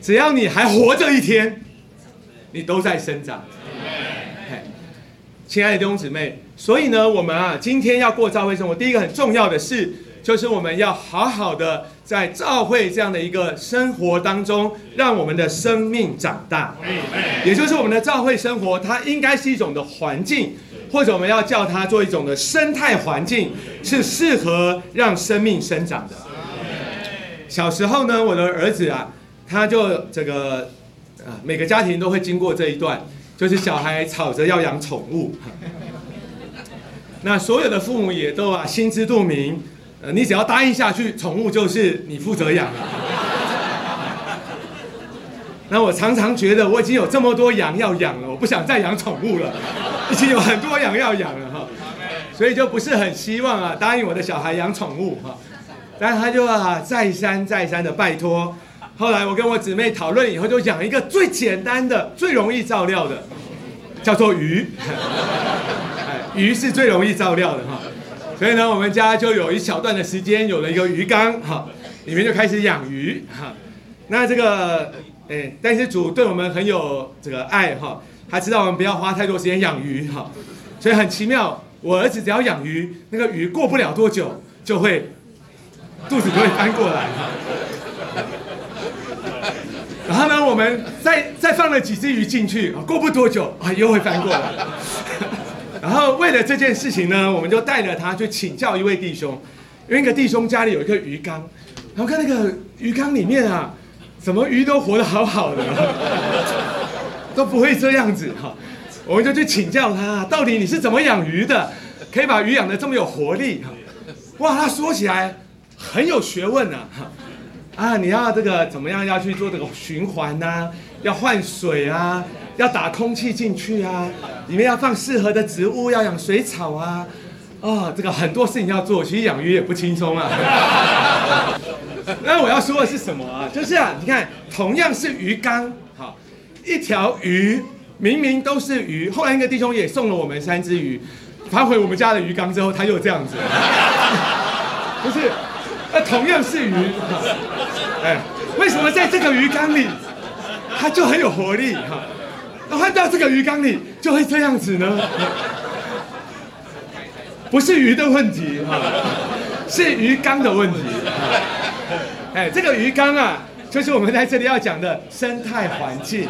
只要你还活着一天，你都在生长。嘿亲爱的弟兄姊妹，所以呢，我们啊，今天要过教会生活，第一个很重要的事，就是我们要好好的在教会这样的一个生活当中，让我们的生命长大。也就是我们的教会生活，它应该是一种的环境，或者我们要叫它做一种的生态环境，是适合让生命生长的。小时候呢，我的儿子啊，他就这个啊，每个家庭都会经过这一段，就是小孩吵着要养宠物。那所有的父母也都啊心知肚明，呃，你只要答应下去，宠物就是你负责养了。那我常常觉得我已经有这么多羊要养了，我不想再养宠物了，已经有很多羊要养了哈，所以就不是很希望啊答应我的小孩养宠物哈，但他就啊再三再三的拜托，后来我跟我姊妹讨论以后，就养一个最简单的、最容易照料的，叫做鱼，鱼是最容易照料的哈，所以呢，我们家就有一小段的时间有了一个鱼缸哈，里面就开始养鱼哈，那这个。哎，但是主对我们很有这个爱哈，他知道我们不要花太多时间养鱼哈，所以很奇妙，我儿子只要养鱼，那个鱼过不了多久就会肚子就会翻过来哈。然后呢，我们再再放了几只鱼进去，过不多久啊又会翻过来。然后为了这件事情呢，我们就带着他去请教一位弟兄，因为一个弟兄家里有一个鱼缸，然后看那个鱼缸里面啊。怎么鱼都活得好好的，都不会这样子哈，我们就去请教他，到底你是怎么养鱼的，可以把鱼养得这么有活力？哇，他说起来很有学问呐哈，啊，你要这个怎么样要去做这个循环呐？要换水啊，要打空气进去啊，里面要放适合的植物，要养水草啊，啊，这个很多事情要做，其实养鱼也不轻松啊。那我要说的是什么啊？就是啊，你看，同样是鱼缸，好，一条鱼明明都是鱼，后来那个弟兄也送了我们三只鱼，发回我们家的鱼缸之后，他又这样子，不是，那同样是鱼，哎，为什么在这个鱼缸里，它就很有活力哈，那换到这个鱼缸里就会这样子呢？不是鱼的问题哈，是鱼缸的问题。哎，这个鱼缸啊，就是我们在这里要讲的生态环境。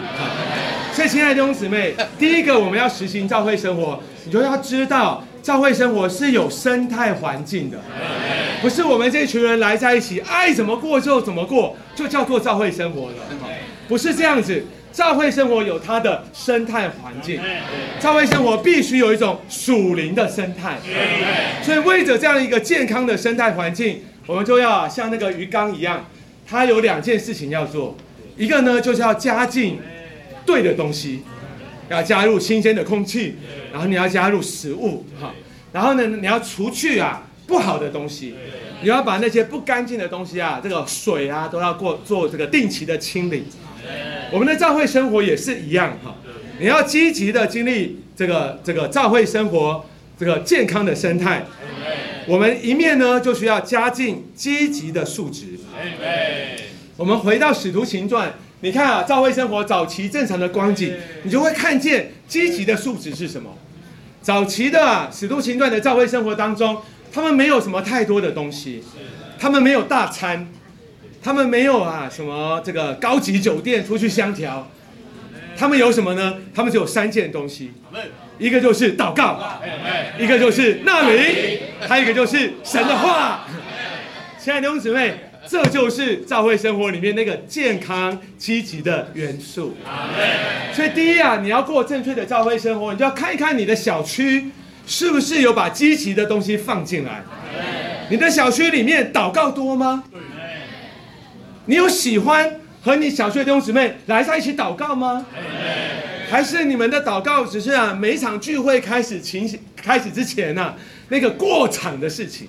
所以，亲爱的弟兄姊妹，第一个我们要实行教会生活，你就要知道教会生活是有生态环境的，不是我们这群人来在一起爱怎么过就怎么过，就叫做教会生活了。不是这样子，教会生活有它的生态环境，教会生活必须有一种属灵的生态。所以，为着这样一个健康的生态环境。我们就要像那个鱼缸一样，它有两件事情要做，一个呢就是要加进对的东西，要加入新鲜的空气，然后你要加入食物，哈，然后呢你要除去啊不好的东西，你要把那些不干净的东西啊，这个水啊都要过做这个定期的清理。我们的教会生活也是一样，哈，你要积极的经历这个这个教会生活这个健康的生态。我们一面呢，就需要加进积极的数值。我们回到使徒行传，你看啊，教会生活早期正常的光景，你就会看见积极的数值是什么。早期的使徒行传的教会生活当中，他们没有什么太多的东西，他们没有大餐，他们没有啊什么这个高级酒店出去相调，他们有什么呢？他们只有三件东西。一个就是祷告，一个就是纳灵，还有一个就是神的话。亲爱的弟兄姊妹，这就是教会生活里面那个健康积极的元素。所以第一啊，你要过正确的教会生活，你就要看一看你的小区是不是有把积极的东西放进来。你的小区里面祷告多吗？你有喜欢和你小区的弟兄姊妹来在一起祷告吗？还是你们的祷告只是啊，每一场聚会开始情开始之前呢，那个过场的事情，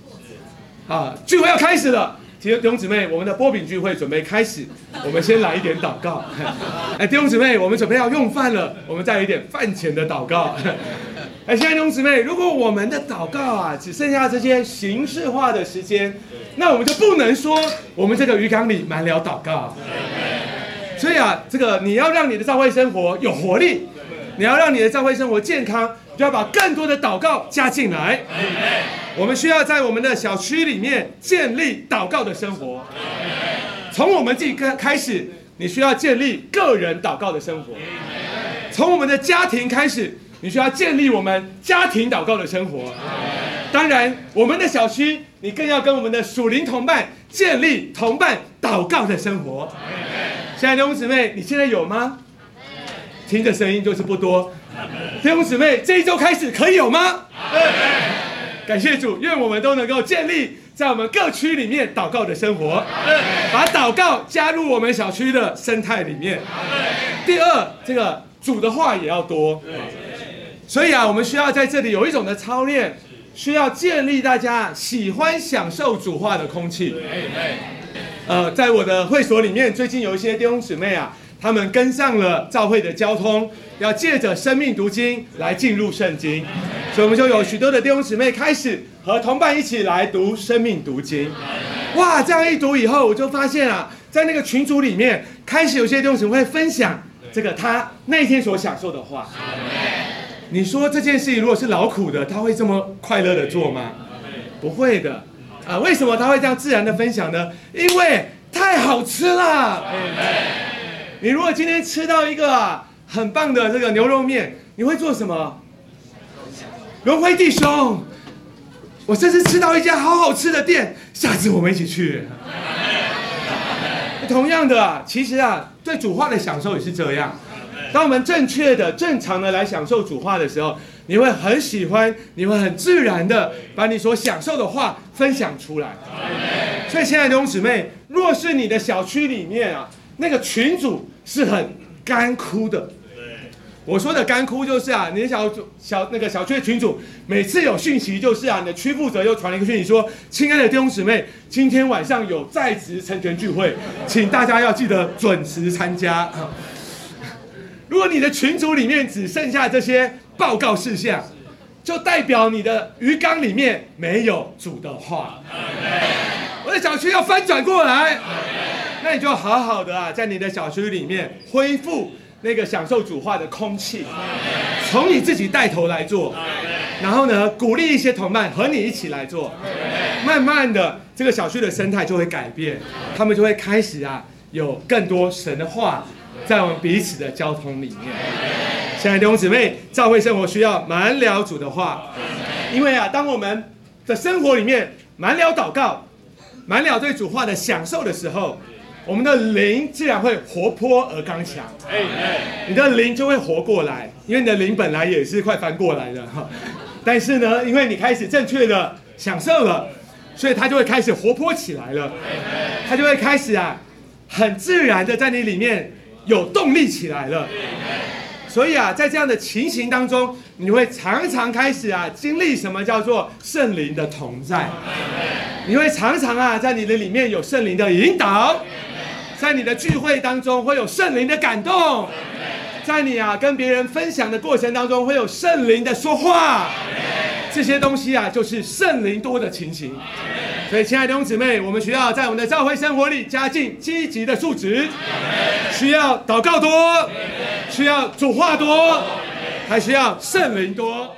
啊，聚会要开始了，弟兄姊妹，我们的波饼聚会准备开始，我们先来一点祷告。哎，弟兄姊妹，我们准备要用饭了，我们再来一点饭前的祷告。哎，亲爱的弟兄姊妹，如果我们的祷告啊，只剩下这些形式化的时间，那我们就不能说我们这个鱼缸里满了祷告。所以啊，这个你要让你的教会生活有活力，你要让你的教会生活健康，就要把更多的祷告加进来。我们需要在我们的小区里面建立祷告的生活。从我们自己开开始，你需要建立个人祷告的生活。从我们的家庭开始，你需要建立我们家庭祷告的生活。当然，我们的小区，你更要跟我们的属灵同伴建立同伴祷告的生活。亲爱的弟兄姊妹，你现在有吗？听着声音就是不多。弟兄姊妹，这一周开始可以有吗？感谢主，愿我们都能够建立在我们各区里面祷告的生活，把祷告加入我们小区的生态里面。第二，这个主的话也要多。所以啊，我们需要在这里有一种的操练，需要建立大家喜欢享受主化的空气。呃，在我的会所里面，最近有一些弟兄姊妹啊，他们跟上了教会的交通，要借着生命读经来进入圣经，所以我们就有许多的弟兄姊妹开始和同伴一起来读生命读经。哇，这样一读以后，我就发现啊，在那个群组里面，开始有些弟兄姊妹会分享这个他那天所享受的话。你说这件事情如果是劳苦的，他会这么快乐的做吗？不会的。啊，为什么他会这样自然的分享呢？因为太好吃了。你如果今天吃到一个啊很棒的这个牛肉面，你会做什么？荣辉弟兄，我这次吃到一家好好吃的店，下次我们一起去。同样的啊，其实啊，对主话的享受也是这样。当我们正确的、正常的来享受主话的时候，你会很喜欢，你会很自然的把你所享受的话分享出来。所以，亲爱的弟兄姊妹，若是你的小区里面啊，那个群主是很干枯的，我说的干枯就是啊，你的小组小那个小区的群主，每次有讯息就是啊，你的区负责又传了一个讯息说：“亲爱的弟兄姊妹，今天晚上有在职成全聚会，请大家要记得准时参加。”如果你的群组里面只剩下这些报告事项，就代表你的鱼缸里面没有主的话。我的小区要翻转过来，那你就好好的啊，在你的小区里面恢复那个享受主话的空气，从你自己带头来做，然后呢，鼓励一些同伴和你一起来做，慢慢的，这个小区的生态就会改变，他们就会开始啊，有更多神的话。在我们彼此的交通里面，亲爱的弟兄姊妹，教会生活需要满了主的话，因为啊，当我们的生活里面满了祷告，满了对主话的享受的时候，我们的灵自然会活泼而刚强。哎，你的灵就会活过来，因为你的灵本来也是快翻过来的哈。但是呢，因为你开始正确的享受了，所以它就会开始活泼起来了。它就会开始啊，很自然的在你里面。有动力起来了，所以啊，在这样的情形当中，你会常常开始啊，经历什么叫做圣灵的同在。你会常常啊，在你的里面有圣灵的引导，在你的聚会当中会有圣灵的感动，在你啊跟别人分享的过程当中会有圣灵的说话。这些东西啊，就是圣灵多的情形。所以，亲爱的弟兄姊妹，我们需要在我们的教会生活里加进积极的素质，需要祷告多，需要主话多，还需要圣灵多。